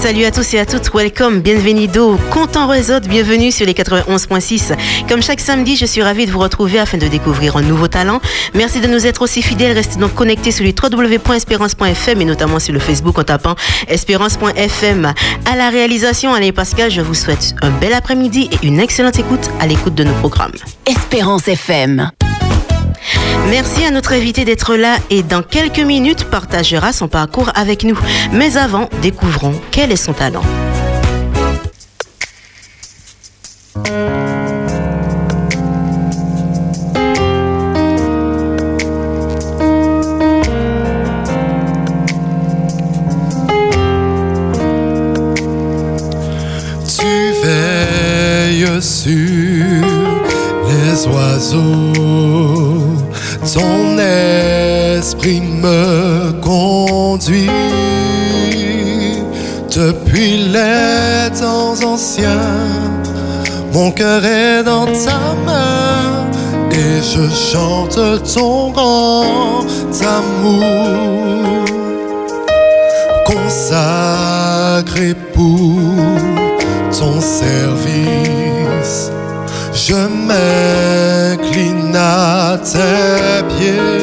Salut à tous et à toutes, welcome, bienvenido, content réseau, bienvenue sur les 91.6. Comme chaque samedi, je suis ravie de vous retrouver afin de découvrir un nouveau talent. Merci de nous être aussi fidèles, restez donc connectés sur le www.espérance.fm et notamment sur le Facebook en tapant espérance.fm. À la réalisation, Alain Pascal, je vous souhaite un bel après-midi et une excellente écoute à l'écoute de nos programmes. Espérance FM. Merci à notre invité d'être là et dans quelques minutes partagera son parcours avec nous. Mais avant, découvrons quel est son talent. Tu veilles sur les oiseaux, ton esprit me conduit depuis les temps anciens. Mon cœur est dans ta main et je chante ton grand amour consacré pour ton service. Je m'incline à tes pieds,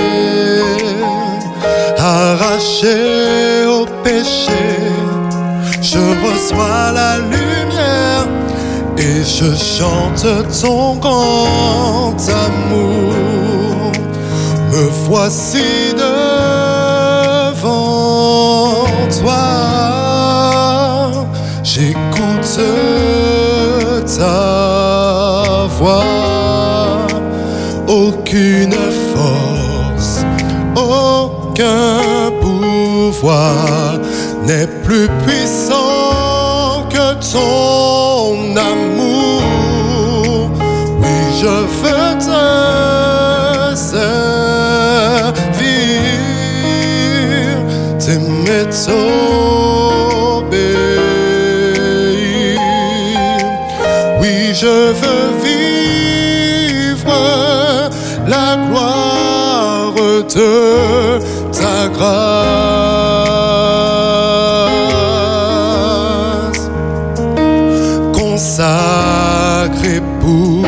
arraché au péché. Je reçois la lumière et je chante ton grand amour. Me voici devant toi. J'écoute ta Aucune force, aucun pouvoir n'est plus puissant que ton amour. Oui, je veux te servir, t'aimer, de ta grâce consacré pour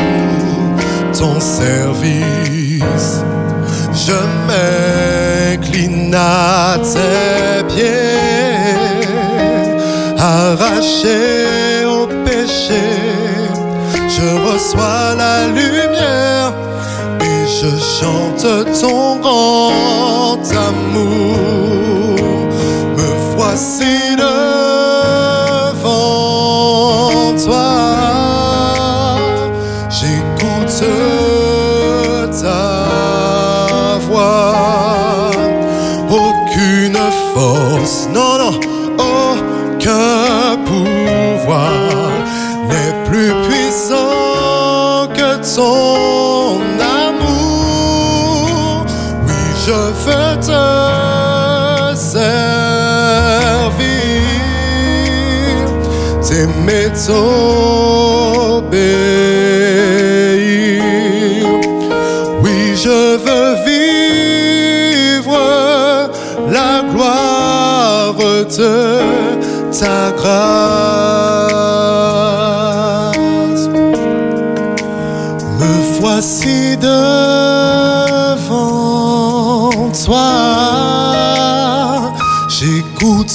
ton service. Je m'incline à tes pieds, arraché force, non, non, aucun pouvoir n'est plus puissant que ton amour. Oui, je veux te servir, t'aimer, t'obéir.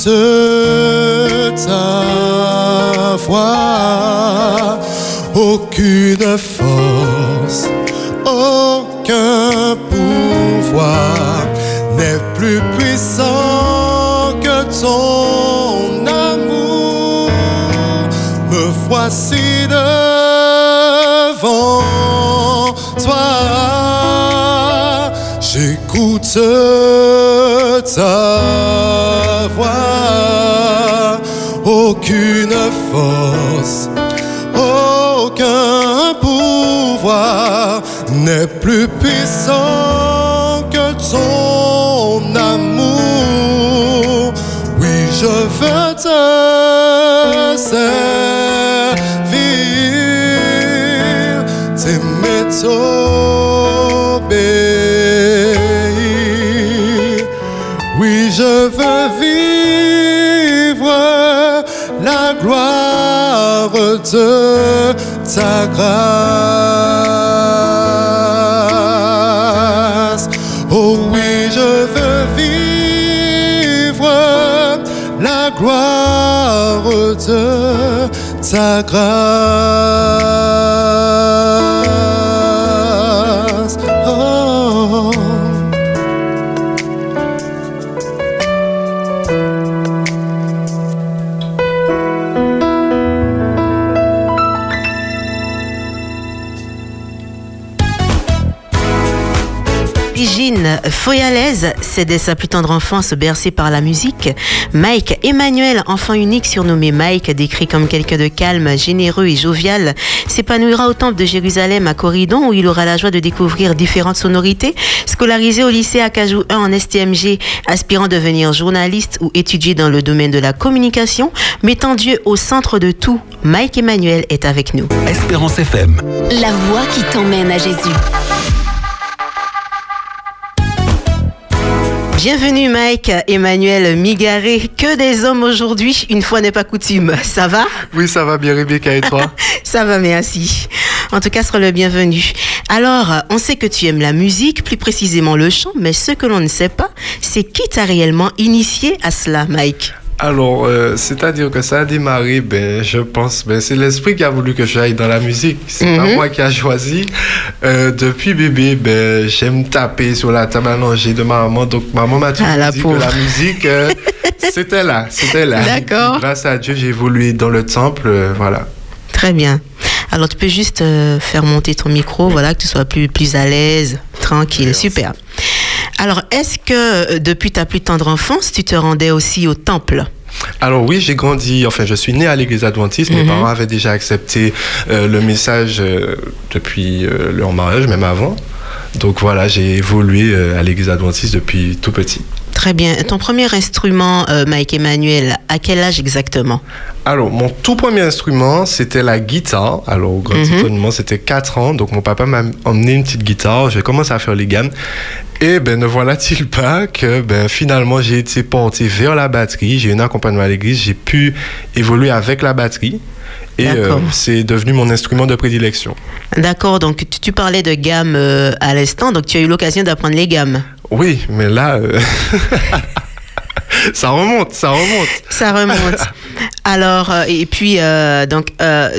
Ta voix. Aucune force, aucun pouvoir n'est plus puissant Aucune force, aucun pouvoir n'est plus puissant que ton amour. Oui, je veux te servir, t'aimer, de grâce. Oh oui, je veux vivre la gloire de ta grâce. Foyalaise, c'est dès sa plus tendre enfance bercé par la musique. Mike Emmanuel, enfant unique surnommé Mike, décrit comme quelqu'un de calme, généreux et jovial, s'épanouira au temple de Jérusalem à Corridon où il aura la joie de découvrir différentes sonorités. Scolarisé au lycée Acajou 1 en STMG, aspirant devenir journaliste ou étudier dans le domaine de la communication, mettant Dieu au centre de tout, Mike Emmanuel est avec nous. Espérance FM. La voix qui t'emmène à Jésus. Bienvenue Mike Emmanuel Migaré. Que des hommes aujourd'hui, une fois n'est pas coutume. Ça va? Oui, ça va bien, Rebecca, et toi? Ça va, merci. En tout cas, sera le bienvenu. Alors, on sait que tu aimes la musique, plus précisément le chant, mais ce que l'on ne sait pas, c'est qui t'a réellement initié à cela, Mike? Alors, euh, c'est-à-dire que ça a démarré, ben, je pense, ben, c'est l'esprit qui a voulu que j'aille dans la musique. C'est pas Mhm. moi qui a choisi. Euh, depuis bébé, ben, j'aime taper sur la table à manger de ma maman. Donc, maman m'a toujours Ah, dit pauvre. que la musique, euh, c'était là, c'était là. D'accord. Grâce à Dieu, j'ai évolué dans le temple, voilà. Très bien. Alors, tu peux juste faire monter ton micro, voilà, que tu sois plus, plus à l'aise, tranquille, Merci. super. Alors, est-ce que euh, depuis ta plus tendre enfance, tu te rendais aussi au temple? Alors oui, j'ai grandi, enfin je suis né à l'église adventiste, mes Mhm. parents avaient déjà accepté euh, le message euh, depuis euh, leur mariage, même avant. Donc voilà, j'ai évolué à l'église adventiste depuis tout petit. Très bien. Ton premier instrument, euh, Mike Emmanuel, à quel âge exactement? Alors, mon tout premier instrument, c'était la guitare. Alors, au grand Mhm. étonnement, c'était 4 ans. Donc, mon papa m'a emmené une petite guitare. J'ai commencé à faire les gammes. Et ben, ne voilà-t-il pas que ben, finalement, j'ai été porté vers la batterie. J'ai eu un accompagnement à l'église. J'ai pu évoluer avec la batterie. Et euh, c'est devenu mon instrument de prédilection. D'accord, donc tu, tu parlais de gamme euh, à l'instant, donc tu as eu l'occasion d'apprendre les gammes. Oui, mais là, euh, ça remonte, ça remonte. Ça remonte. Alors, euh, et puis, euh, donc,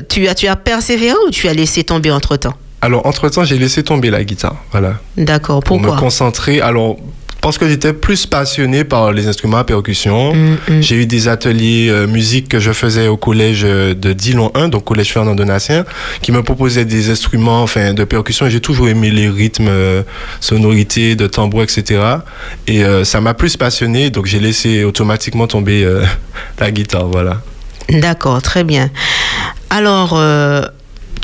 tu, as, tu as persévéré ou tu as laissé tomber entre-temps? Alors, entre-temps, j'ai laissé tomber la guitare. Voilà. D'accord, Pour me pourquoi? concentrer. Alors, parce que j'étais plus passionné par les instruments à percussion. Mm, mm. J'ai eu des ateliers euh, musique que je faisais au collège euh, de Dillon 1, donc collège Fernand Donatien, qui me proposait des instruments enfin, de percussion. J'ai toujours aimé les rythmes, euh, sonorités, de tambour, etc. Et euh, ça m'a plus passionné, donc j'ai laissé automatiquement tomber euh, la guitare, voilà. D'accord, très bien. Alors,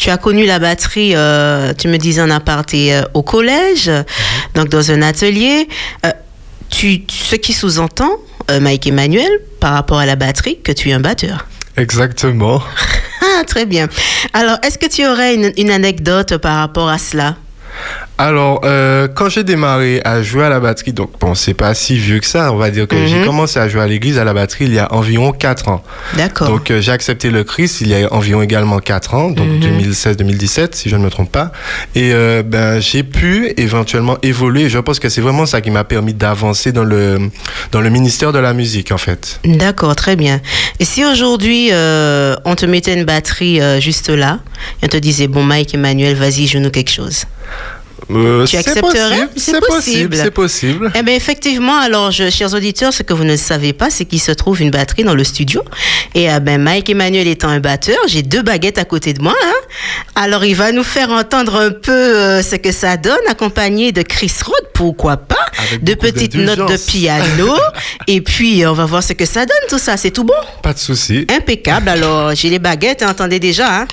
tu as connu la batterie, euh, tu me disais en aparté, euh, au collège, Mhm. donc dans un atelier. Euh, tu, ce qui sous-entend, euh, Mike Emmanuel, par rapport à la batterie, que tu es un batteur. Exactement. Ah, très bien. Alors, est-ce que tu aurais une, une anecdote par rapport à cela? Alors, euh, quand j'ai démarré à jouer à la batterie, donc bon, c'est pas si vieux que ça, on va dire que Mhm. j'ai commencé à jouer à l'église à la batterie il y a environ 4 ans. D'accord. Donc euh, j'ai accepté le Christ il y a environ également 4 ans, donc Mhm. 2016-2017 si je ne me trompe pas. Et euh, ben, j'ai pu éventuellement évoluer. Je pense que c'est vraiment ça qui m'a permis d'avancer dans le, dans le ministère de la musique en fait. D'accord, très bien. Et si aujourd'hui, euh, on te mettait une batterie juste là, et on te disait, bon, Mike Emmanuel, vas-y, joue-nous quelque chose? Euh, Tu c'est accepterais? possible, C'est possible. possible, c'est possible. Eh bien, effectivement, alors, je- chers auditeurs, ce que vous ne savez pas, c'est qu'il se trouve une batterie dans le studio. Et eh ben, Mike Emmanuel étant un batteur, j'ai deux baguettes à côté de moi. hein. Alors, il va nous faire entendre un peu euh, ce que ça donne, accompagné de Chris Rod, pourquoi pas, Avec de petites notes de piano. et puis, on va voir ce que ça donne, tout ça. C'est tout bon? Pas de souci. Impeccable. Alors, j'ai les baguettes, hein, entendez déjà. Hein?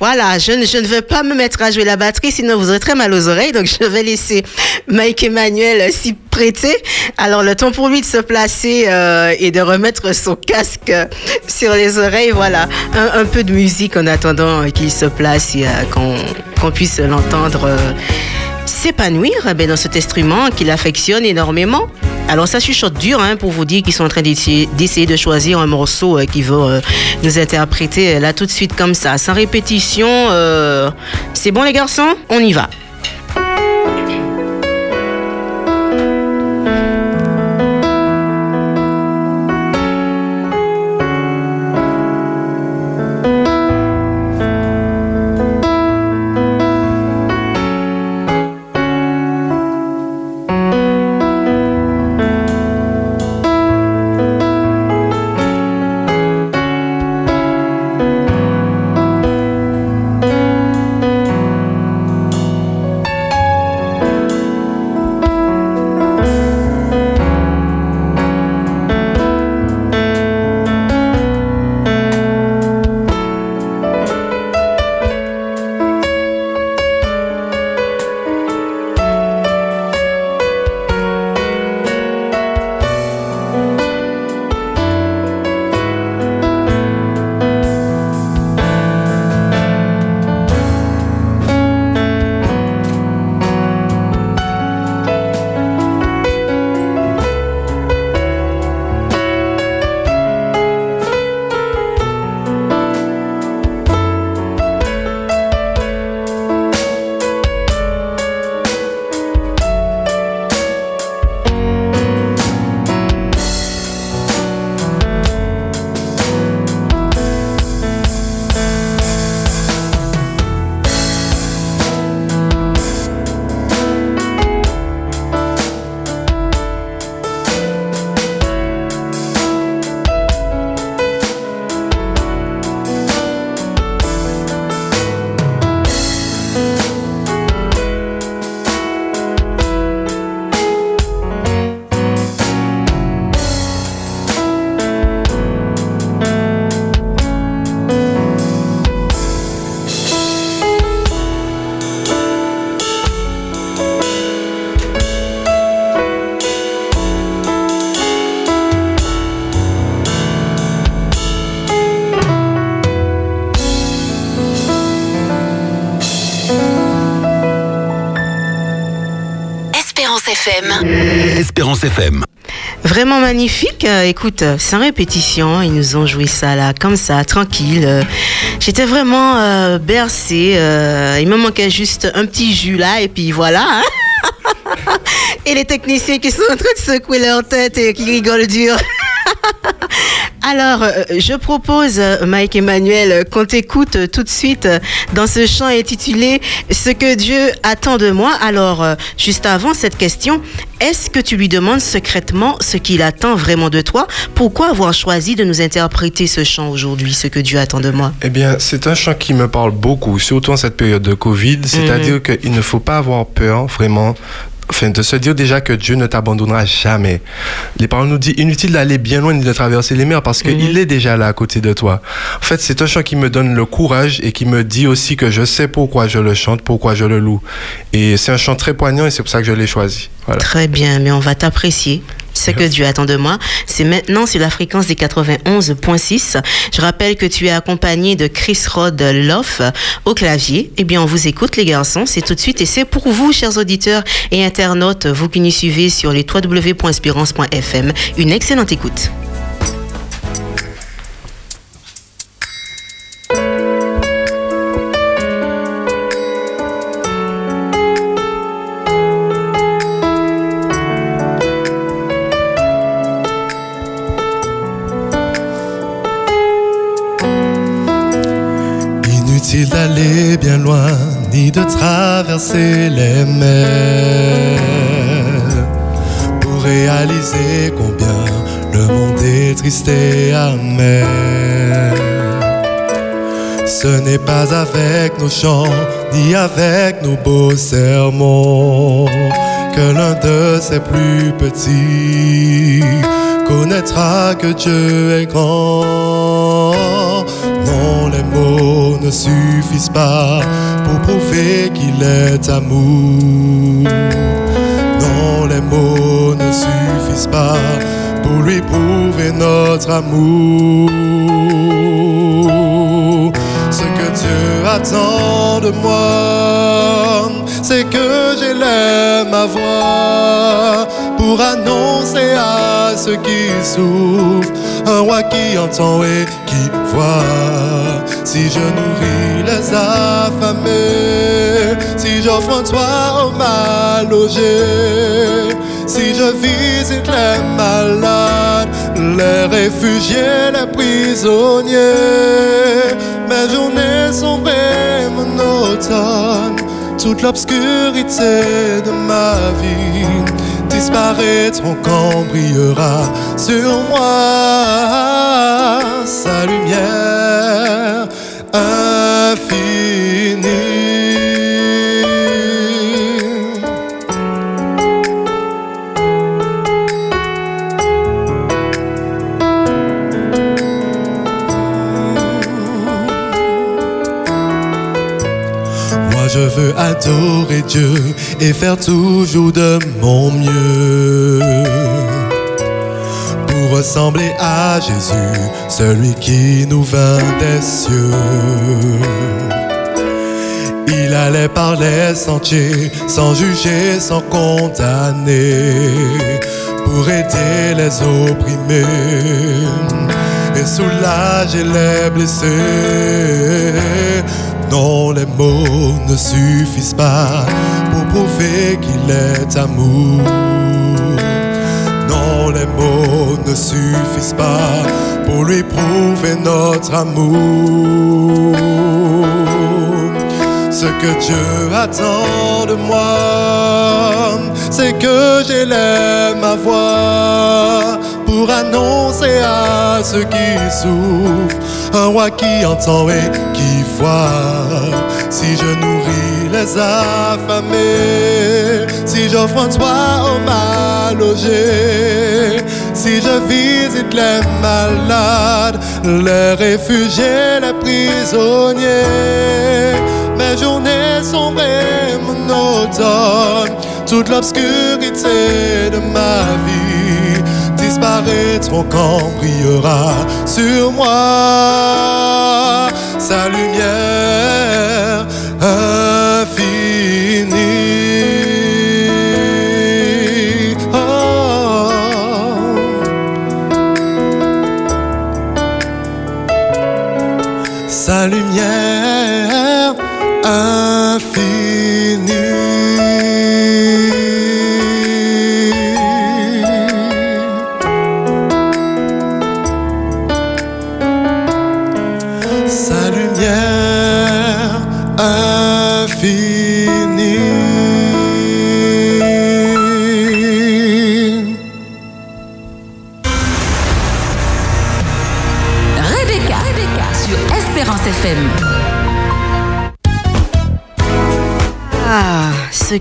Voilà, je ne, je ne veux pas me mettre à jouer la batterie, sinon vous aurez très mal aux oreilles. Donc, je vais laisser Mike Emmanuel s'y prêter. Alors, le temps pour lui de se placer euh, et de remettre son casque euh, sur les oreilles. Voilà, un, un peu de musique en attendant euh, qu'il se place et qu'on puisse l'entendre s'épanouir eh dans cet instrument qu'il affectionne énormément. Alors ça chuchote dur hein, pour vous dire qu'ils sont en train d'essayer de choisir un morceau euh, qui va euh, nous interpréter là tout de suite comme ça, sans répétition. C'est bon les garçons? On y va. Euh, écoute, sans répétition, ils nous ont joué ça là, comme ça, tranquille. Euh, j'étais vraiment euh, bercée. il me manquait juste un petit jus là, et puis voilà. Hein. et les techniciens qui sont en train de secouer leur tête et qui rigolent dur. Alors, euh, je propose, euh, Mike Emmanuel, qu'on t'écoute tout de suite dans ce chant intitulé Ce que Dieu attend de moi. Alors, euh, juste avant cette question, est-ce que tu lui demandes secrètement ce qu'il attend vraiment de toi? Pourquoi avoir choisi de nous interpréter ce chant aujourd'hui, Ce que Dieu attend de moi Eh bien, c'est un chant qui me parle beaucoup, surtout en cette période de Covid. C'est-à-dire mhm. qu'il ne faut pas avoir peur, vraiment, enfin, de se dire déjà que Dieu ne t'abandonnera jamais. Les paroles nous disent inutile d'aller bien loin ni de traverser les mers parce qu'il mhm. est déjà là à côté de toi. En fait, c'est un chant qui me donne le courage et qui me dit aussi que je sais pourquoi je le chante, pourquoi je le loue. Et c'est un chant très poignant et c'est pour ça que je l'ai choisi. Très bien, mais on va t'apprécier ce que Dieu attend de moi. C'est maintenant sur la fréquence des 91.6. Je rappelle que tu es accompagné de Chris Rod Loff au clavier. Eh bien, on vous écoute, les garçons. C'est tout de suite et c'est pour vous, chers auditeurs et internautes, vous qui nous suivez sur les www.espérance.fm. Une excellente écoute. Bien loin, ni de traverser les mers pour réaliser combien le monde est triste et amer. Ce n'est pas avec nos chants, ni avec nos beaux sermons que l'un de ses plus petits connaîtra que Dieu est grand. Non, les mots ne suffisent pas pour prouver qu'il est amour. Non, les mots ne suffisent pas pour lui prouver notre amour. Ce que Dieu attend de moi, c'est que j'élève ma voix pour annoncer ceux qui souffrent, un roi qui entend et qui voit. Si je nourris les affamés, si j'offre un toit aux mal logés, si je visite les malades, les réfugiés, les prisonniers, mes journées sont monotones, toute l'obscurité de ma vie disparaîtront quand brillera sur moi sa lumière infinie. Veux adorer Dieu et faire toujours de mon mieux pour ressembler à Jésus, celui qui nous vint des cieux. Il allait par les sentiers sans juger, sans condamner, pour aider les opprimés et soulager les blessés. Non, les mots ne suffisent pas pour prouver qu'il est amour. Non, les mots ne suffisent pas pour lui prouver notre amour. Ce que Dieu attend de moi, c'est que j'élève ma voix pour annoncer à ceux qui souffrent un roi qui entend et qui voit. Si je nourris les affamés, si j'offre un toit aux mal logés, si je visite les malades, les réfugiés, les prisonniers, mes journées sombres et monotones, toute l'obscurité de ma vie disparaîtront quand brillera sur moi sa lumière infinie.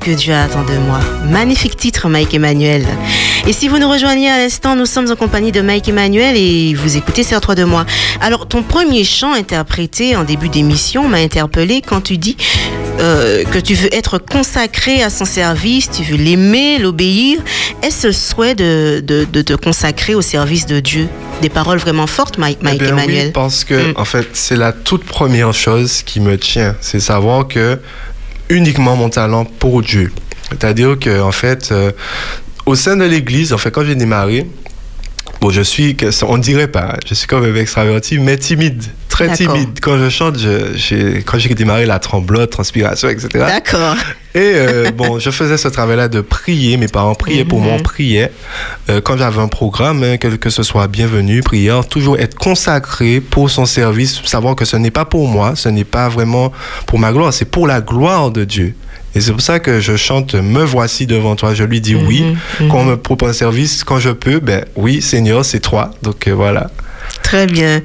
Que Dieu attend de moi. Magnifique titre, Mike Emmanuel. Et si vous nous rejoignez à l'instant, nous sommes en compagnie de Mike Emmanuel et vous écoutez Serre-toi de moi. Alors, ton premier chant interprété en début d'émission m'a interpellé quand tu dis euh, que tu veux être consacré à son service, tu veux l'aimer, l'obéir. Est-ce le souhait de, de, de te consacrer au service de Dieu? Des paroles vraiment fortes, Mike, Mike Eh bien, Emmanuel. Oui, parce que, Mm. en fait, c'est la toute première chose qui me tient. C'est savoir que uniquement mon talent pour Dieu. C'est-à-dire que, en fait, euh, au sein de l'Église, en fait, quand j'ai démarré, bon, je suis, on dirait pas, je suis quand même extraverti, mais timide, très timide. Quand je chante, je- quand j'ai démarré, la tremblote, transpiration, etc. D'accord. Et euh, bon, je faisais ce travail-là de prier. Mes parents priaient pour moi, Mhm. priait. Euh, quand j'avais un programme, hein, quel que ce soit bienvenue, prière, toujours être consacré pour son service, savoir que ce n'est pas pour moi, ce n'est pas vraiment pour ma gloire, c'est pour la gloire de Dieu. Et c'est pour ça que je chante Me voici devant toi. Je lui dis oui. Mhm, Quand on me propose un service, quand je peux, ben oui, Seigneur, c'est toi. Donc euh, voilà. Très bien.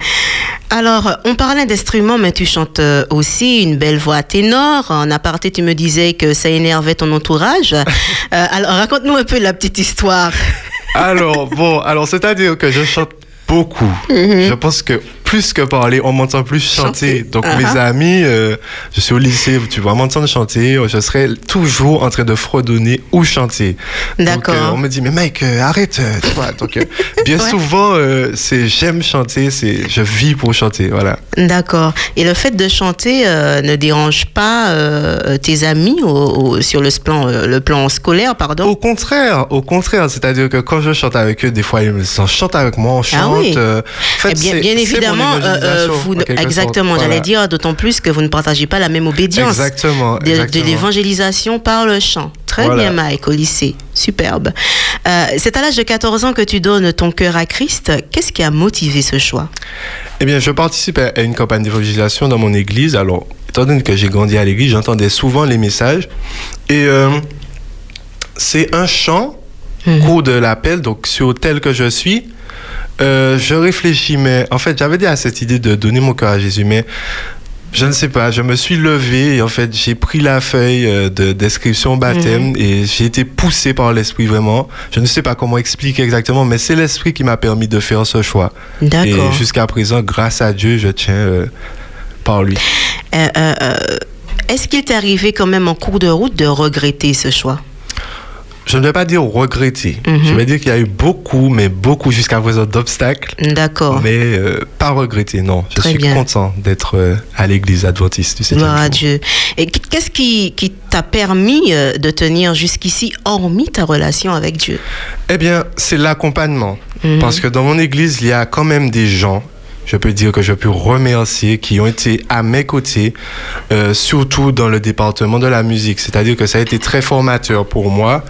Alors, on parlait d'instruments, mais tu chantes euh, aussi une belle voix ténor. En aparté, tu me disais que ça énervait ton entourage. Euh, alors, raconte-nous un peu la petite histoire. Alors, bon, alors c'est-à-dire que je chante beaucoup. Je pense que plus que parler, on m'entend plus chanter. Chanter. Donc Uh-huh. mes amis, euh, je suis au lycée, tu vas m'entendre chanter, je serai toujours en train de fredonner ou chanter. Donc, D'accord. euh, on me dit, mais Mike, euh, arrête, euh, tu vois. Donc, euh, bien Ouais. souvent, euh, c'est j'aime chanter, c'est je vis pour chanter, voilà. D'accord. Et le fait de chanter euh, ne dérange pas euh, tes amis au- au- sur le plan, euh, le plan scolaire, pardon? Au contraire, au contraire, c'est-à-dire que quand je chante avec eux, des fois ils me disent, chante avec moi, on chante. Ah oui. euh, en fait, Eh bien, évidemment, euh, euh, vous, exactement, Voilà. j'allais dire, d'autant plus que vous ne partagez pas la même obédience. Exactement, De, de exactement. l'évangélisation par le chant. Très Voilà. bien, Mike, au lycée. Superbe. Euh, c'est à l'âge de 14 ans que tu donnes ton cœur à Christ. Qu'est-ce qui a motivé ce choix? Eh bien, je participe à une campagne d'évangélisation dans mon église. Alors, étant donné que j'ai grandi à l'église, j'entendais souvent les messages. Et euh, c'est un chant, Mhm. cours de l'appel, donc sur tel que je suis. Euh, je réfléchis, mais en fait, j'avais déjà cette idée de donner mon cœur à Jésus, mais je ne sais pas, je me suis levé et en fait, j'ai pris la feuille euh, de description baptême et j'ai été poussé par l'esprit vraiment. Je ne sais pas comment expliquer exactement, mais c'est l'esprit qui m'a permis de faire ce choix. D'accord. Et jusqu'à présent, grâce à Dieu, je tiens euh, par lui. Euh, Est-ce qu'il t'est arrivé quand même en cours de route de regretter ce choix? Je ne vais pas dire regretter. Mhm. Je vais dire qu'il y a eu beaucoup, mais beaucoup jusqu'à présent d'obstacles. D'accord. Mais euh, pas regretter, non. Je Très suis bien. content d'être euh, à l'église adventiste du 7 Gloire à Dieu. Et qu'est-ce qui, qui t'a permis euh, de tenir jusqu'ici, hormis ta relation avec Dieu? Eh bien, c'est l'accompagnement. Mhm. Parce que dans mon église, il y a quand même des gens, je peux dire que je peux remercier, qui ont été à mes côtés, euh, surtout dans le département de la musique. C'est-à-dire que ça a été très formateur pour moi.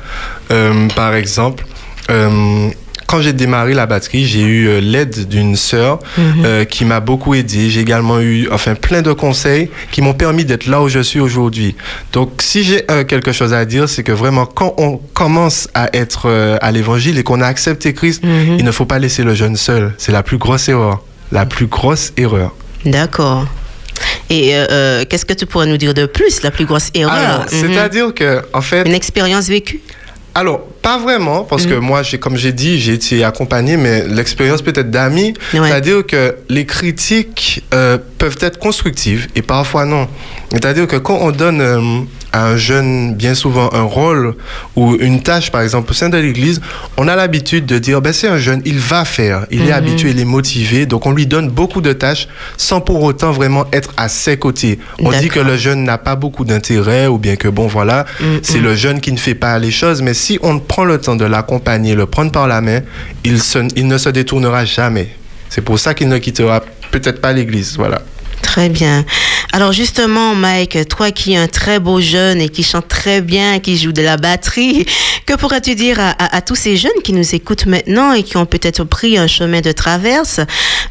Euh, par exemple, euh, quand j'ai démarré la batterie, j'ai eu l'aide d'une sœur euh, qui m'a beaucoup aidé. J'ai également eu, enfin, plein de conseils qui m'ont permis d'être là où je suis aujourd'hui. Donc, si j'ai euh, quelque chose à dire, c'est que vraiment, quand on commence à être euh, à l'évangile et qu'on a accepté Christ, Mhm. il ne faut pas laisser le jeune seul. C'est la plus grosse erreur. La plus grosse erreur. D'accord. Et euh, euh, qu'est-ce que tu pourrais nous dire de plus, la plus grosse erreur? Mhm. c'est-à-dire que, en fait, Une expérience vécue? Alors, pas vraiment, parce que moi, j'ai, comme j'ai dit, j'ai été accompagné, mais l'expérience peut-être d'amis, Ouais. c'est-à-dire que les critiques euh, peuvent être constructives et parfois non. C'est-à-dire que quand on donne euh, à un jeune, bien souvent, un rôle ou une tâche, par exemple, au sein de l'Église, on a l'habitude de dire, ben, c'est un jeune, il va faire, il est habitué, il est motivé, donc on lui donne beaucoup de tâches sans pour autant vraiment être à ses côtés. On dit que le jeune n'a pas beaucoup d'intérêt ou bien que, bon, voilà, c'est le jeune qui ne fait pas les choses, mais si on prend le temps de l'accompagner, le prendre par la main, il, se- il ne se détournera jamais. C'est pour ça qu'il ne quittera peut-être pas l'église, voilà. Très bien. Alors justement, Mike, toi qui es un très beau jeune et qui chante très bien, qui joue de la batterie, que pourrais-tu dire à, tous ces jeunes qui nous écoutent maintenant et qui ont peut-être pris un chemin de traverse?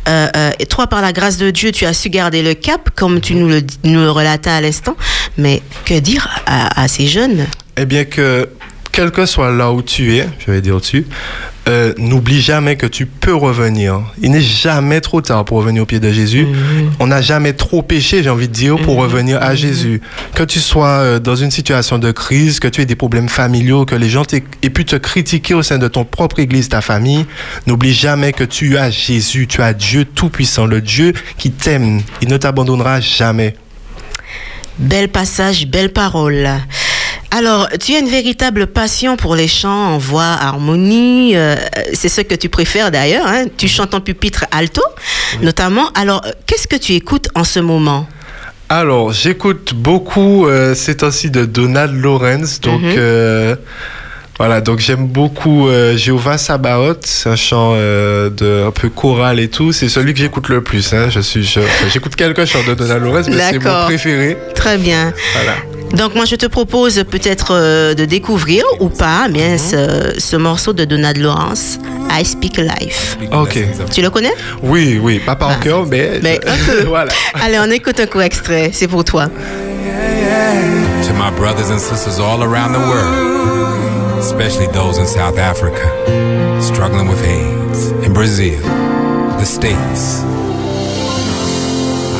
Euh, euh, et Toi, par la grâce de Dieu, tu as su garder le cap, comme tu nous le, nous le relatais à l'instant. Mais que dire à ces jeunes? Eh bien que, quel que soit là où tu es, je vais dire tu, euh, n'oublie jamais que tu peux revenir. Il n'est jamais trop tard pour revenir au pied de Jésus. On n'a jamais trop péché, j'ai envie de dire, pour revenir à Jésus. Que tu sois euh, dans une situation de crise, que tu aies des problèmes familiaux, que les gens aient pu te critiquer au sein de ton propre église, ta famille, n'oublie jamais que tu as Jésus, tu as Dieu Tout-Puissant, le Dieu qui t'aime. Il ne t'abandonnera jamais. Bel passage, belle parole. Alors, tu as une véritable passion pour les chants en voix, harmonie. euh, c'est ce que tu préfères d'ailleurs. hein. Tu chantes en pupitre alto, notamment. Alors, euh, qu'est-ce que tu écoutes en ce moment? Alors, j'écoute beaucoup euh, ces temps-ci de Donald Lawrence. Donc, Mhm. euh, voilà, donc j'aime beaucoup Jéhovah Sabaoth. C'est un chant de, un peu choral et tout. C'est celui que j'écoute le plus. hein. Je suis, j'écoute quelques chants de Donald Lawrence, mais c'est mon préféré. Très bien. Voilà. Donc, moi, je te propose peut-être euh, de découvrir ou pas bien, ce, ce morceau de Donald Lawrence, I Speak Life. Ok. Tu le connais? Oui, oui, pas par Ah. cœur, mais, Mais un peu. voilà. Allez, on écoute un coup extrait. C'est pour toi. To my brothers and sisters all around the world, especially those in South Africa, struggling with AIDS, in Brazil, the States.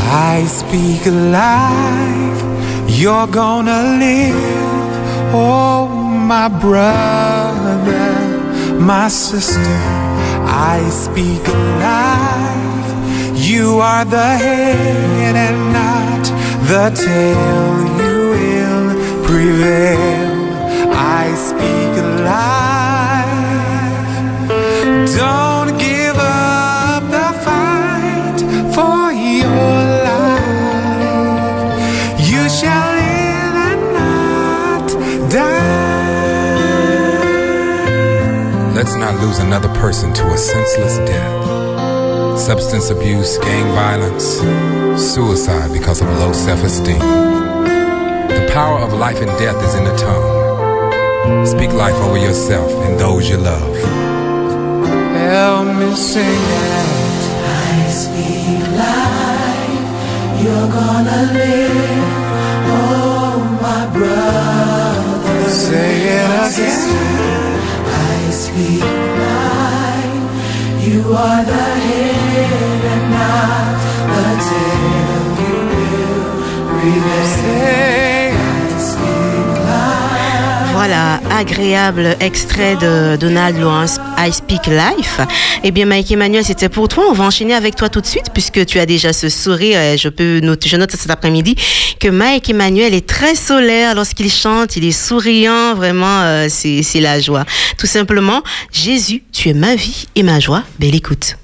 I speak life, you're gonna live. Oh, my brother, my sister, I speak life, you are the head and not the tail. You will prevail. I speak not lose another person to a senseless death. Substance abuse, gang violence, suicide because of low self esteem. The power of life and death is in the tongue. Speak life over yourself and those you love. Help me sing that. I speak life, you're gonna live. Oh, my brother. Say it again. Speak life, you are the head and not the tail. You will. Voilà, agréable extrait de Donald Lawrence, I Speak Life. Eh bien, Mike Emmanuel, c'était pour toi. On va enchaîner avec toi tout de suite, puisque tu as déjà ce sourire. Je peux je note cet après-midi que Mike Emmanuel est très solaire lorsqu'il chante. Il est souriant, vraiment, euh, c'est la joie. Tout simplement, Jésus, tu es ma vie et ma joie. Belle écoute.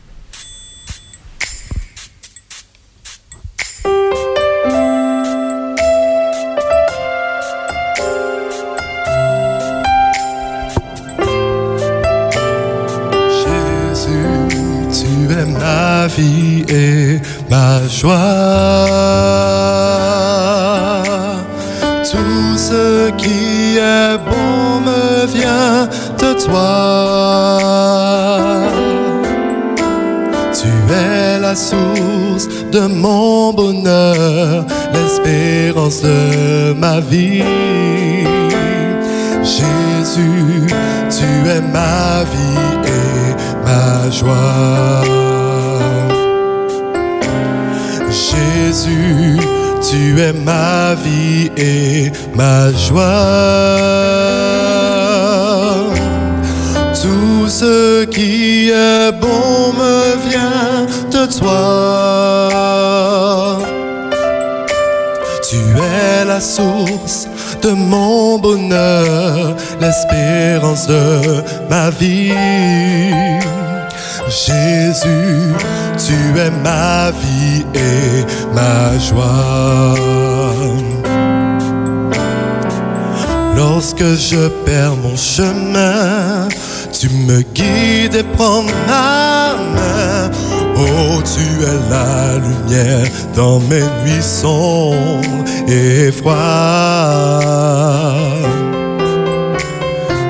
Lorsque je perds mon chemin, tu me guides et prends ma main. Oh, tu es la lumière dans mes nuits sombres et froides.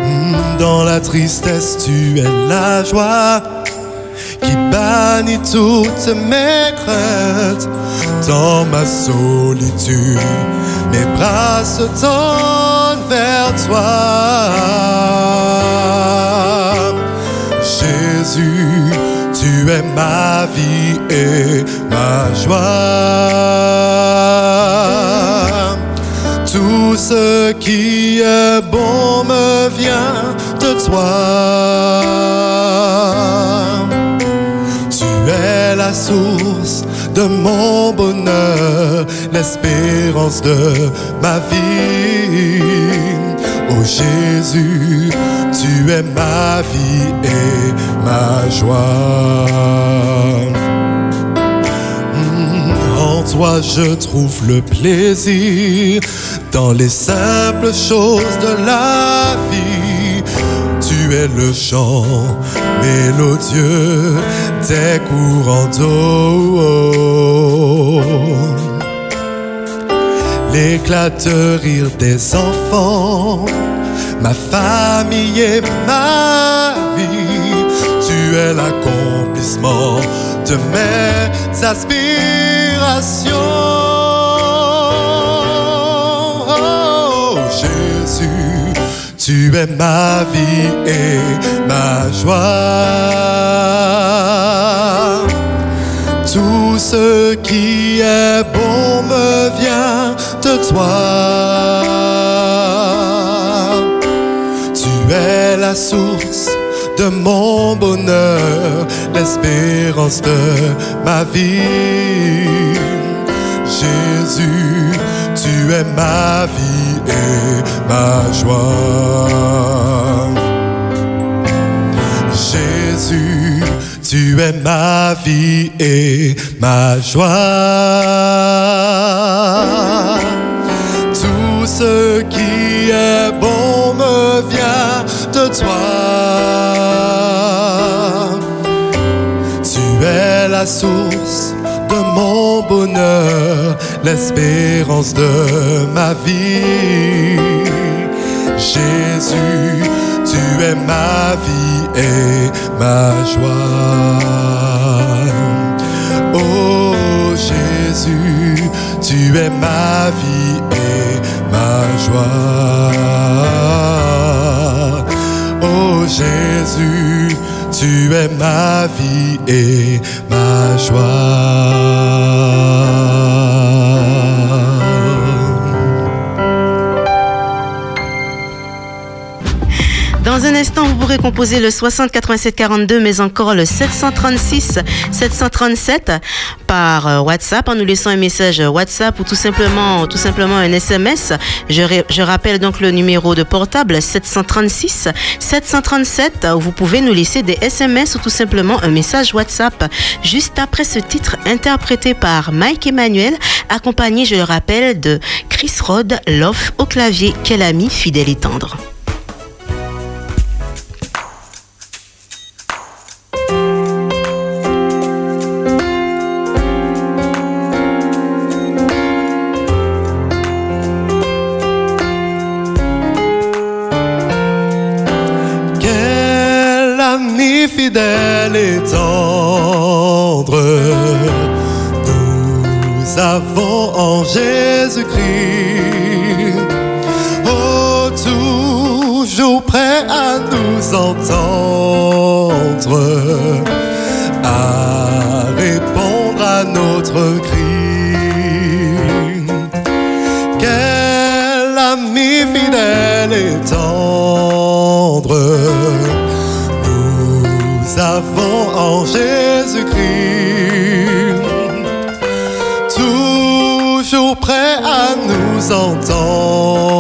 Mm, Dans la tristesse, tu es la joie qui bannit toutes mes craintes. Dans ma solitude, mes bras se tendent vers toi. Jésus, tu es ma vie et ma joie. Tout ce qui est bon me vient de toi. Tu es la source de mon bonheur, l'espérance de ma vie. Oh Jésus, tu es ma vie et ma joie. Mm, En toi je trouve le plaisir dans les simples choses de la vie. Tu es le chant mélodieux des courants d'eau. L'éclat de rire des enfants, ma famille et ma vie. Tu es l'accomplissement de mes aspirations. Oh, Jésus, tu es ma vie et ma joie. Tout ce qui est bon me vient de toi. Tu es la source de mon bonheur, l'espérance de ma vie. Jésus, tu es ma vie et ma joie. Jésus, tu es ma vie et ma joie. Tout ce qui est bon me vient de toi. Tu es la source de mon bonheur, l'espérance de ma vie. Jésus, tu es ma vie et ma joie. Oh Jésus, tu es ma vie et ma joie. Oh Jésus, tu es ma vie et ma joie. Pourrez composer le 60 87 42, mais encore le 736 737 par euh, WhatsApp en nous laissant un message WhatsApp ou tout simplement, tout simplement un SMS. Je, rappelle donc le numéro de portable 736 737 où vous pouvez nous laisser des SMS ou tout simplement un message WhatsApp. Juste après ce titre interprété par Mike Emmanuel, accompagné, je le rappelle, de Chris Rod, Love au clavier, quel ami fidèle et tendre. Nous avons en Jésus-Christ. Oh, toujours prêt à nous entendre, à répondre à notre cri. Quel ami fidèle et tendre nous avons en Jésus-Christ. À nous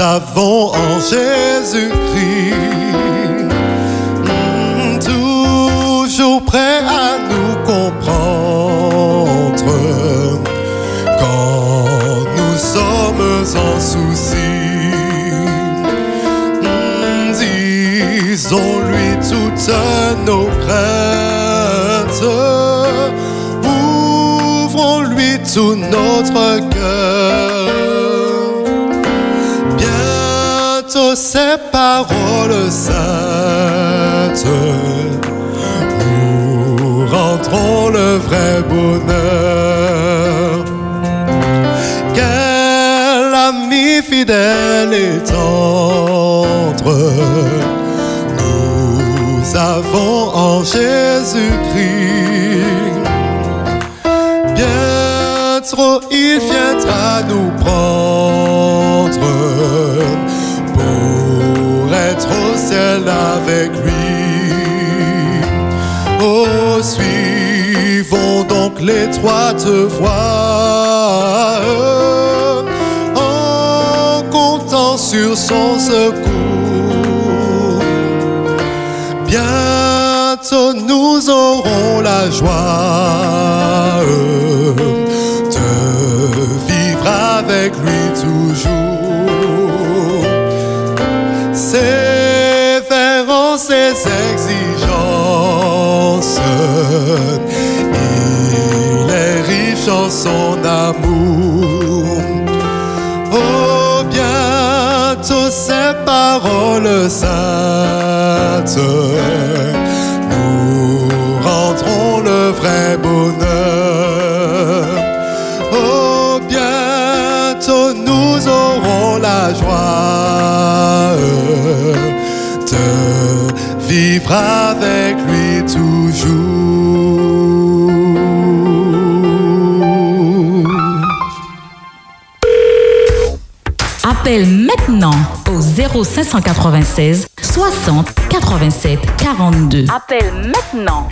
avons en Jésus-Christ. Toujours prêt à nous comprendre quand nous sommes en souci. Disons-lui toutes nos craintes. Ouvrons-lui tout notre cœur. Le vrai bonheur. Quel ami fidèle et tendre nous? Avons en Jésus-Christ. Bien trop il viendra nous prendre pour être au ciel avec lui. Oh, l'étroite voie en comptant sur son secours. Bientôt nous aurons la joie de vivre avec lui toujours. Sévère en ses exigences, chanson d'amour. Oh, bientôt ces paroles saintes nous rendrons le vrai bonheur. Oh, bientôt nous aurons la joie de vivre avec lui 0596 60 87 42. Appelle maintenant.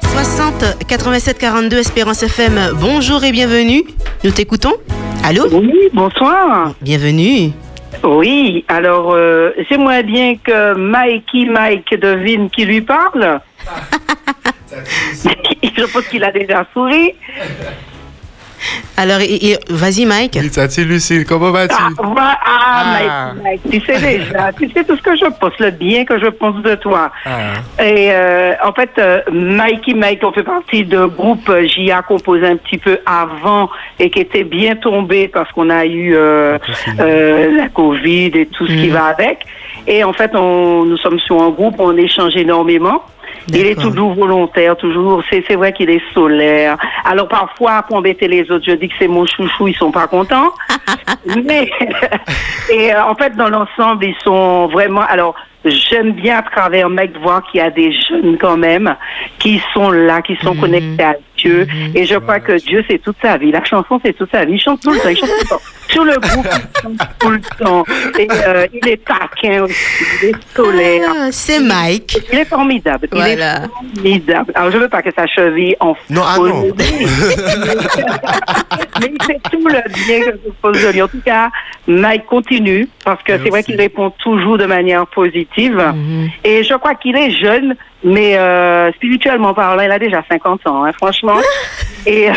60 87 42 Espérance FM. Bonjour et bienvenue. Nous t'écoutons. Allô? Oui, bonsoir. Bienvenue. Oui, alors euh, j'aimerais bien que Mikey Mike devine qui lui parle. Je pense qu'il a déjà souri. Alors, vas-y Mike. Tati Lucille, comment vas-tu? Ah, ah, Ah. Mike, Mike, tu sais déjà, tu sais tout ce que je pense, le bien que je pense de toi. Ah. Et euh, en fait, euh, Mikey Mike, on fait partie d'un groupe euh, JA composé un petit peu avant et qui était bien tombé parce qu'on a eu euh, euh, la Covid et tout ce qui va avec. Et en fait, on, nous sommes sur un groupe, on échange énormément. Il est toujours volontaire, toujours. C'est c'est vrai qu'il est solaire. Alors parfois, pour embêter les autres, je dis que c'est mon chouchou, ils sont pas contents. Mais et euh, en fait, dans l'ensemble, ils sont vraiment. Alors, j'aime bien à travers Mec voir qu'il y a des jeunes quand même qui sont là, qui sont connectés à Dieu. Et je crois que Dieu, c'est toute sa vie. La chanson, c'est toute sa vie. Il chante tout le temps. Il chante tout le temps. Sur le groupe, il chante tout le temps. Et euh, il est taquin aussi. Il est solaire. Ah, C'est Mike. Il est formidable. Il Voilà. est formidable. Alors, je veux pas que sa cheville en Non, ah non. Mais il fait tout le bien que je pose de lui. En tout cas, Mike continue parce que c'est vrai qu'il répond toujours de manière positive. Mhm. Et je crois qu'il est jeune, mais euh, spirituellement parlant, il a déjà 50 ans, hein, franchement. Et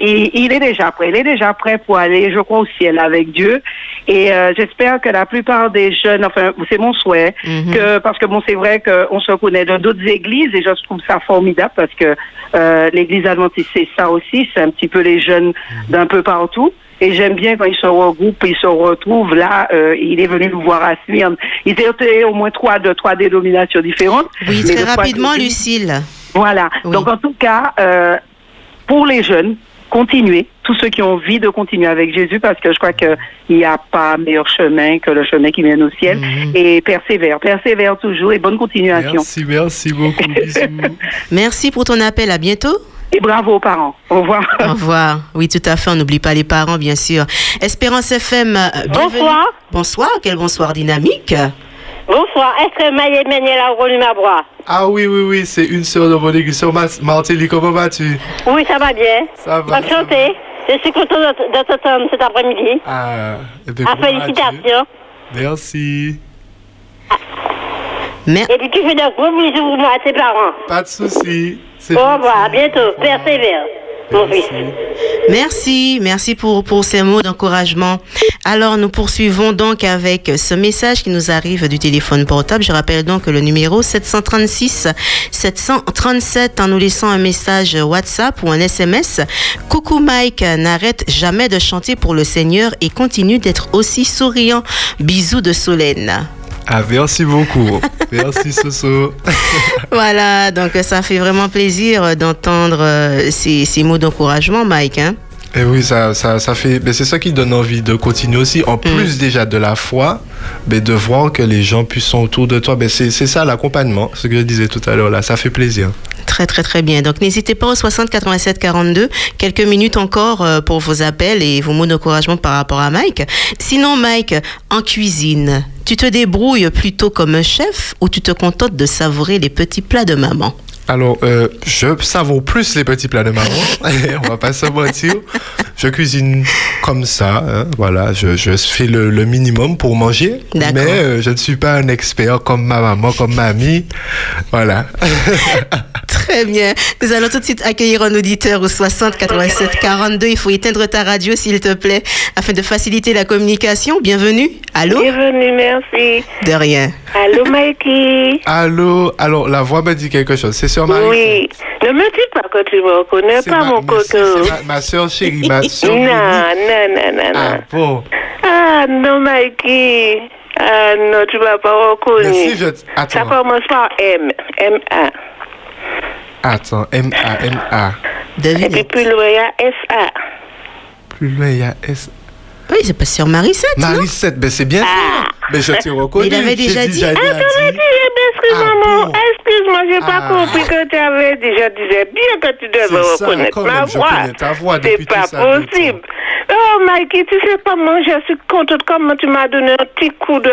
il, il est déjà prêt. Il est déjà prêt pour aller, je crois, au ciel avec Dieu. Et euh, j'espère que la plupart des jeunes, enfin, c'est mon souhait, Mhm. que parce que bon, c'est vrai qu'on se connaît dans d'autres églises et je trouve ça formidable parce que euh, l'église adventiste, c'est ça aussi, c'est un petit peu les jeunes d'un peu partout. Et j'aime bien quand ils se regroupent, ils se retrouvent là. euh, il est venu nous voir à Smyrne. Ils étaient au moins trois de trois dénominations différentes. Oui, très rapidement. Lucille. Voilà. Oui. Donc en tout cas, euh, pour les jeunes, continuez. Tous ceux qui ont envie de continuer avec Jésus, parce que je crois qu'il n'y a pas meilleur chemin que le chemin qui mène au ciel. Mhm. Et persévère, persévère toujours et bonne continuation. Merci, merci beaucoup. Merci pour ton appel. À bientôt. Et bravo aux parents. Au revoir. Au revoir. Oui, tout à fait. On n'oublie pas les parents, bien sûr. Espérance FM. euh, bienvenue. Bonsoir. Bonsoir. Quel bonsoir dynamique. Bonsoir, est-ce que Maïe Méniel a ma voix Ah oui, oui, oui, c'est une sœur de mon église. Sœur Martelly, comment vas-tu? Oui, ça va bien. Ça va. Je suis content de, de t'entendre cet après-midi. Ah, eh bien, Ah, vas-tu? félicitations. Merci. Mer- Et puis tu fais de gros bisous moi, à tes parents. Pas de souci. C'est Au revoir, à bientôt. Persévère, mon fils. Merci. Merci, merci pour, pour ces mots d'encouragement. Alors, nous poursuivons donc avec ce message qui nous arrive du téléphone portable. Je rappelle donc le numéro 736 737 en nous laissant un message WhatsApp ou un SMS. Coucou Mike, n'arrête jamais de chanter pour le Seigneur et continue d'être aussi souriant. Bisous de Solène. Ah, merci beaucoup. merci, Soso. Voilà, donc ça fait vraiment plaisir d'entendre euh, ces, mots d'encouragement, Mike. Hein? Et oui, ça, ça, ça fait. Mais c'est ça qui donne envie de continuer aussi. En plus déjà de la foi, mais de voir que les gens puissent sont autour de toi. C'est c'est ça l'accompagnement, ce que je disais tout à l'heure là. Ça fait plaisir. Très, très, très bien. Donc, n'hésitez pas au 60 87 42. Quelques minutes encore euh, pour vos appels et vos mots d'encouragement par rapport à Mike. Sinon, Mike, en cuisine, tu te débrouilles plutôt comme un chef ou tu te contentes de savourer les petits plats de maman? Alors, euh, je savoure plus les petits plats de maman. On va pas se mentir. Je cuisine comme ça. hein, voilà, je, je fais le, le minimum pour manger. D'accord. Mais euh, je ne suis pas un expert comme ma maman, comme mamie. Voilà. Très bien. Nous allons tout de suite accueillir un auditeur au 60 87 42. Il faut éteindre ta radio, s'il te plaît, afin de faciliter la communication. Bienvenue. Allô? Bienvenue, merci. De rien. Allô, Mikey. Allô, alors la voix me dit quelque chose. C'est Marie. Oui. Ne me dis pas que tu me reconnais C'est pas, ma- mon coco. c'est ma, ma soeur chérie, ma soeur. Non, non, non, non, Ah non. bon. Ah, non, Mikey. Ah, non, tu m'as pas reconnu. Mais si je. Ça Attends, commence par M. M-A. attends. M-A-M-A. Et puis plus loin, il y a S-A. Plus loin, il y a S. Oui, c'est pas sur Marie-Sette, non? Marie 7, ben c'est bien ça. Mais je t'ai reconnu. Il avait déjà dit. Ah, t'avais dit. excuse-moi, Ah, excuse-moi, j'ai pas Ah. compris que tu avais dit. Je disais bien que tu devais ça, reconnaître quand ma voix. voix C'est pas ça, possible. Oh, Mikey, tu sais comment je suis contente, comment tu m'as donné un petit coup de,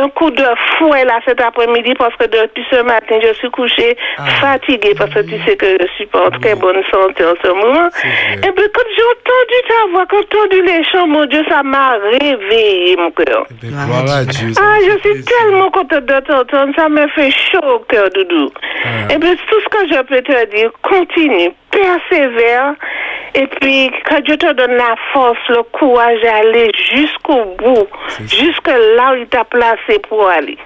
un coup de fouet là cet après-midi parce que depuis ce matin, je suis couchée Ah. fatiguée parce que tu sais que je suis pas en très bonne santé en ce moment. Et puis quand j'ai entendu ta voix, quand j'ai entendu les chants, mon Dieu, ça m'a réveillé, mon cœur. Eh ben, à Ah, je suis tellement contente de t'entendre. Ça me fait chaud au cœur, Doudou. Ah. Et puis, tout ce que je peux te dire, continue, persévère. Et puis, que Dieu te donne la force, le courage d'aller jusqu'au bout, jusque là où il t'a placé pour aller.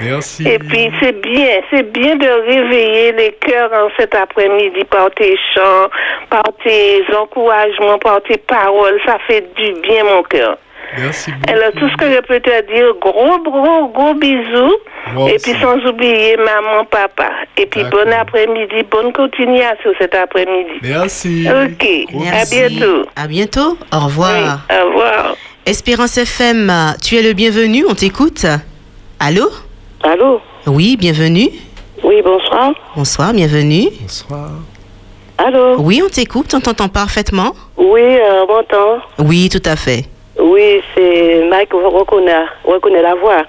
Merci. Et puis, c'est bien, c'est bien de réveiller les cœurs en cet après-midi par tes chants, par tes encouragements, par tes paroles. Ça fait du bien, mon cœur. Merci beaucoup. Alors, tout ce que je peux te dire, gros, gros, gros bisous. Moi et aussi. puis, sans oublier maman, papa. Et puis, bon après-midi, bonne continuation cet après-midi. Merci. Ok, Gros à Merci. bientôt. À bientôt. Au Oui, revoir. au revoir. Espérance FM, tu es le bienvenu. On t'écoute. Allô? Allô? Oui, bienvenue. Oui, bonsoir. Bonsoir, bienvenue. Bonsoir. Allô? Oui, on t'écoute. On t'entend parfaitement. Oui, euh, on m'entend. Oui, tout à fait. Oui, c'est Mike reconnaît, reconnaît la voix.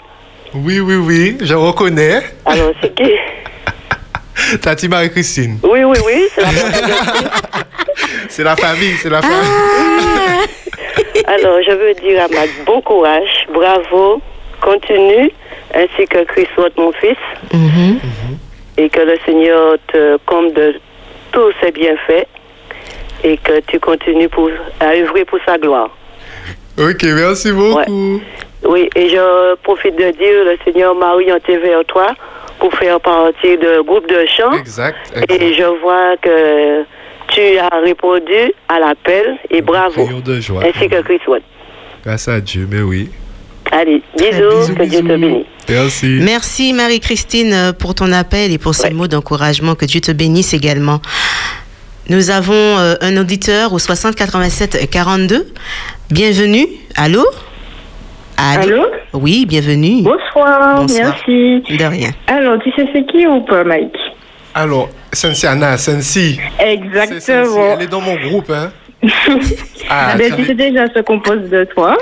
Oui, oui, oui, je reconnais. Alors, c'est qui? Tati Marie-Christine. Oui, oui, oui, c'est la C'est la famille, c'est la famille. Alors, je veux dire à Mac, bon courage, bravo, continue, ainsi que Chris Watt, mon fils, Mhm. et que le Seigneur te comble de tous ses bienfaits, et que tu continues pour, à œuvrer pour sa gloire. Ok, merci beaucoup. Oui, et je profite de dire, le Seigneur m'a orienté vers toi pour faire partie de groupe de chant, Exact. et je vois que tu as répondu à l'appel, et bravo, Prions de joie. ainsi que Chris Watt. Grâce à Dieu, mais oui. Allez, bisous, Bisous, que Dieu te bénisse. Merci. Merci Marie-Christine euh, pour ton appel et pour ces Ouais. mots d'encouragement. Que Dieu te bénisse également. Nous avons euh, un auditeur au 60 87 42. Bienvenue. Allô? Allô? Oui, bienvenue. Bonsoir, Bonsoir. merci. De rien. Alors, tu sais c'est qui ou pas, Mike? Alors, Sensi. C'est Sensi. Exactement. Elle est dans mon groupe, hein. Ah, Ben, tu ai- sais déjà ce qu'on pose de toi.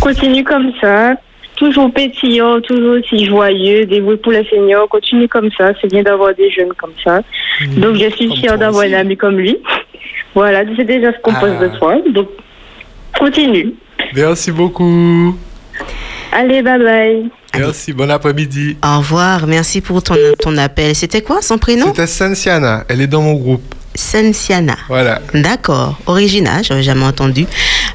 Continue comme ça. Toujours pétillant, toujours aussi joyeux, dévoué pour le Seigneur. Continue comme ça. C'est bien d'avoir des jeunes comme ça. Donc, je suis fière d'avoir un ami comme lui. Voilà, tu sais déjà ce qu'on Ah. pose de toi. Donc, continue. Merci beaucoup. Allez, bye bye. Merci, bon après-midi. Au revoir. Merci pour ton, ton appel. C'était quoi son prénom? C'était Sensiana. Elle est dans mon groupe. Sensiana. Voilà. D'accord, original, j'avais jamais entendu.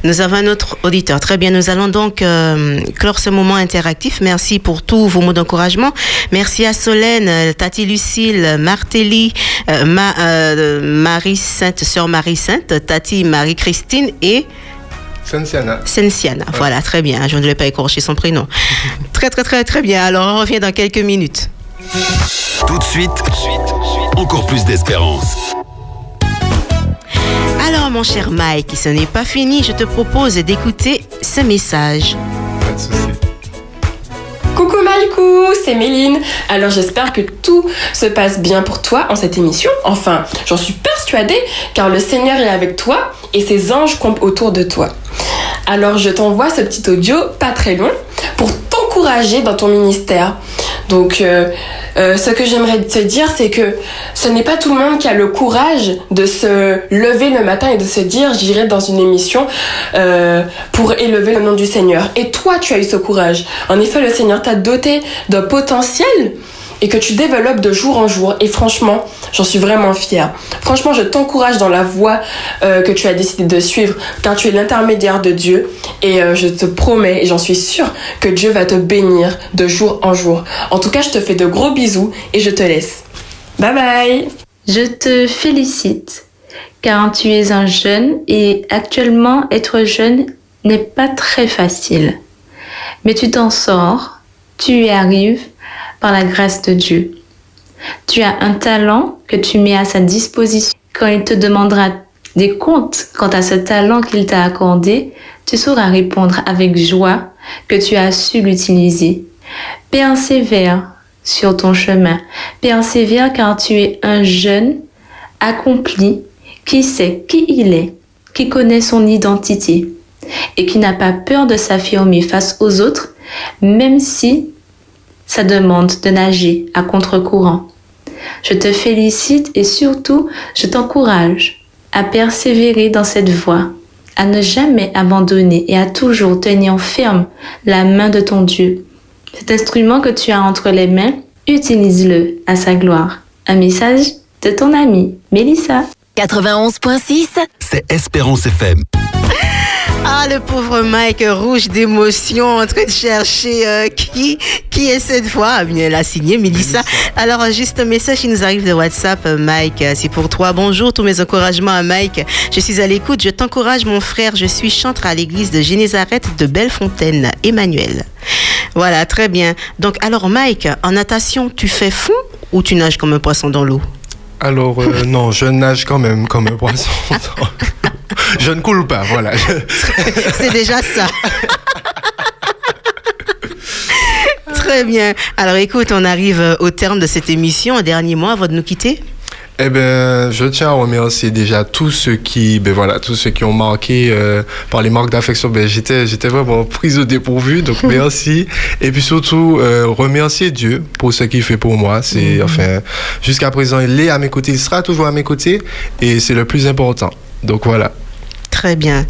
Nous avons un autre auditeur. Très bien, nous allons donc euh, clore ce moment interactif. Merci pour tous vos mots d'encouragement. Merci à Solène, euh, Tati Lucille, Martelly, euh, Ma- euh, Marie-Sainte, Sœur Marie-Sainte, Tati Marie-Christine et Sensiana. Sensiana. Voilà, très bien. Je ne vais pas écorcher son prénom. très, très, très, très bien. Alors, on revient dans quelques minutes. Tout de suite, encore plus d'espérance. Alors, mon cher Mike, ce n'est pas fini. Je te propose d'écouter ce message. Pas de souci. Coucou Maïkou, c'est Méline. Alors j'espère que tout se passe bien pour toi en cette émission. Enfin, j'en suis persuadée car le Seigneur est avec toi et ses anges campent autour de toi. Alors je t'envoie ce petit audio pas très long pour t'encourager dans ton ministère. Donc euh, euh, ce que j'aimerais te dire c'est que ce n'est pas tout le monde qui a le courage de se lever le matin et de se dire j'irai dans une émission euh, pour élever le nom du Seigneur. Et toi tu as eu ce courage. En effet le Seigneur t'a doté d'un potentiel et que tu développes de jour en jour. Et franchement, j'en suis vraiment fière. Franchement, je t'encourage dans la voie euh, que tu as décidé de suivre, car tu es l'intermédiaire de Dieu. Et euh, je te promets, et j'en suis sûre, que Dieu va te bénir de jour en jour. En tout cas, je te fais de gros bisous et je te laisse. Bye bye Je te félicite car tu es un jeune et actuellement être jeune n'est pas très facile. Mais tu t'en sors, tu y arrives par la grâce de Dieu. Tu as un talent que tu mets à sa disposition. Quand il te demandera des comptes quant à ce talent qu'il t'a accordé, tu sauras répondre avec joie que tu as su l'utiliser. Persévère sur ton chemin. Persévère car tu es un jeune accompli qui sait qui il est, qui connaît son identité et qui n'a pas peur de s'affirmer face aux autres, même si ça demande de nager à contre-courant. Je te félicite et surtout, je t'encourage à persévérer dans cette voie, à ne jamais abandonner et à toujours tenir ferme la main de ton Dieu. Cet instrument que tu as entre les mains, utilise-le à sa gloire. Un message de ton ami Mélissa. 91.6, c'est Espérance FM. Ah, le pauvre Mike, rouge d'émotion, en train de chercher euh, qui, qui est cette voix. Ah, bien, elle a signé Mélissa. Alors, juste un message qui nous arrive de WhatsApp, euh, Mike. euh, C'est pour toi. Bonjour, tous mes encouragements à Mike. Je suis à l'écoute. Je t'encourage, mon frère. Je suis chantre à l'église de Génézareth de Bellefontaine. Emmanuel. Voilà, très bien. Donc, alors, Mike, en natation, tu fais fond ou tu nages comme un poisson dans l'eau? Alors, euh, non, je nage quand même comme un poisson. je ne coule pas, voilà. C'est déjà ça. Très bien. Alors écoute, on arrive euh, au terme de cette émission. Un dernier mot avant de nous quitter? Eh ben, je tiens à remercier déjà tous ceux qui, ben voilà, tous ceux qui ont marqué euh, par les marques d'affection. Ben, j'étais, j'étais vraiment prise au dépourvu, donc merci. Et puis surtout, euh, remercier Dieu pour ce qu'il fait pour moi. C'est, Mhm. enfin, jusqu'à présent, il est à mes côtés, il sera toujours à mes côtés, et c'est le plus important. Donc voilà. Très bien.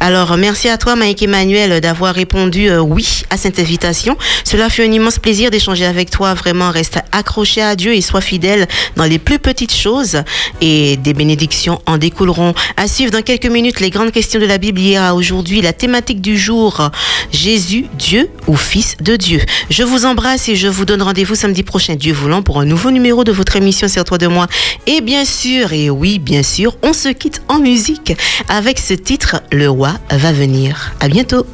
Alors, merci à toi, Mike Emmanuel, d'avoir répondu euh, oui à cette invitation. Cela fut un immense plaisir d'échanger avec toi. Vraiment, reste accroché à Dieu et sois fidèle dans les plus petites choses et des bénédictions en découleront. À suivre dans quelques minutes les grandes questions de la Bible hier à aujourd'hui. La thématique du jour, Jésus, Dieu ou Fils de Dieu? Je vous embrasse et je vous donne rendez-vous samedi prochain, Dieu voulant, pour un nouveau numéro de votre émission Sur toi de moi. Et bien sûr, et oui, bien sûr, on se quitte en musique avec ce titre, Le roi va venir. À bientôt.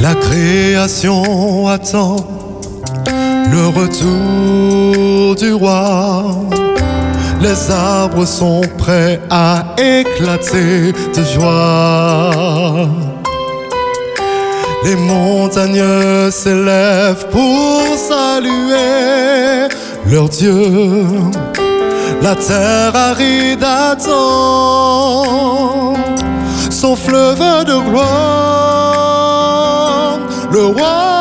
La création attend le retour du roi. Les arbres sont prêts à éclater de joie. Les montagnes s'élèvent pour saluer leur Dieu. La terre aride attend son fleuve de gloire. Le roi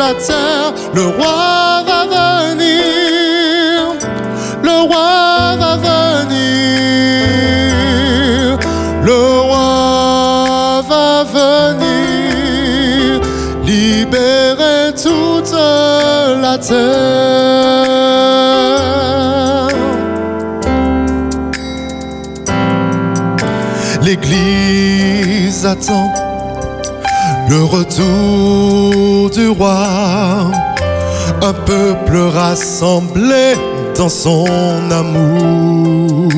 la terre. Le roi va venir, le roi va venir, le roi va venir, libérer toute la terre. L'Église attend le retour du roi, un peuple rassemblé dans son amour,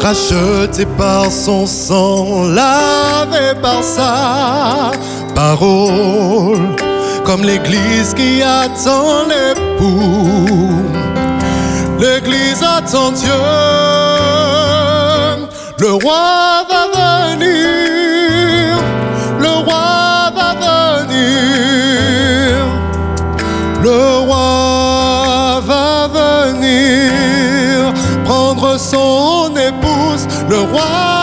racheté par son sang, lavé par sa parole, comme l'Église qui attend l'époux. L'Église attend Dieu, le roi va venir, 国王。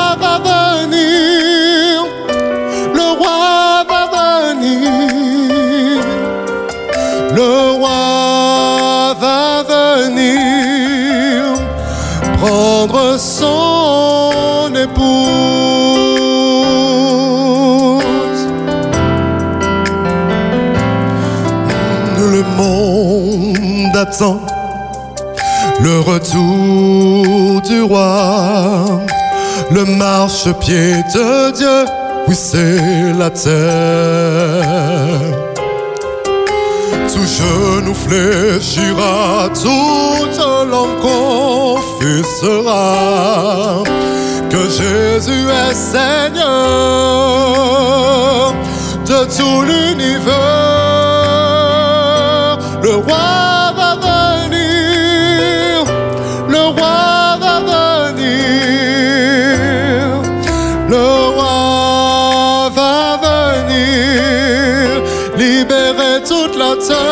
le retour du roi, le marchepied de Dieu, oui c'est la terre. Tout genou fléchira, toute langue confessera que Jésus est Seigneur de tout l'univers. So.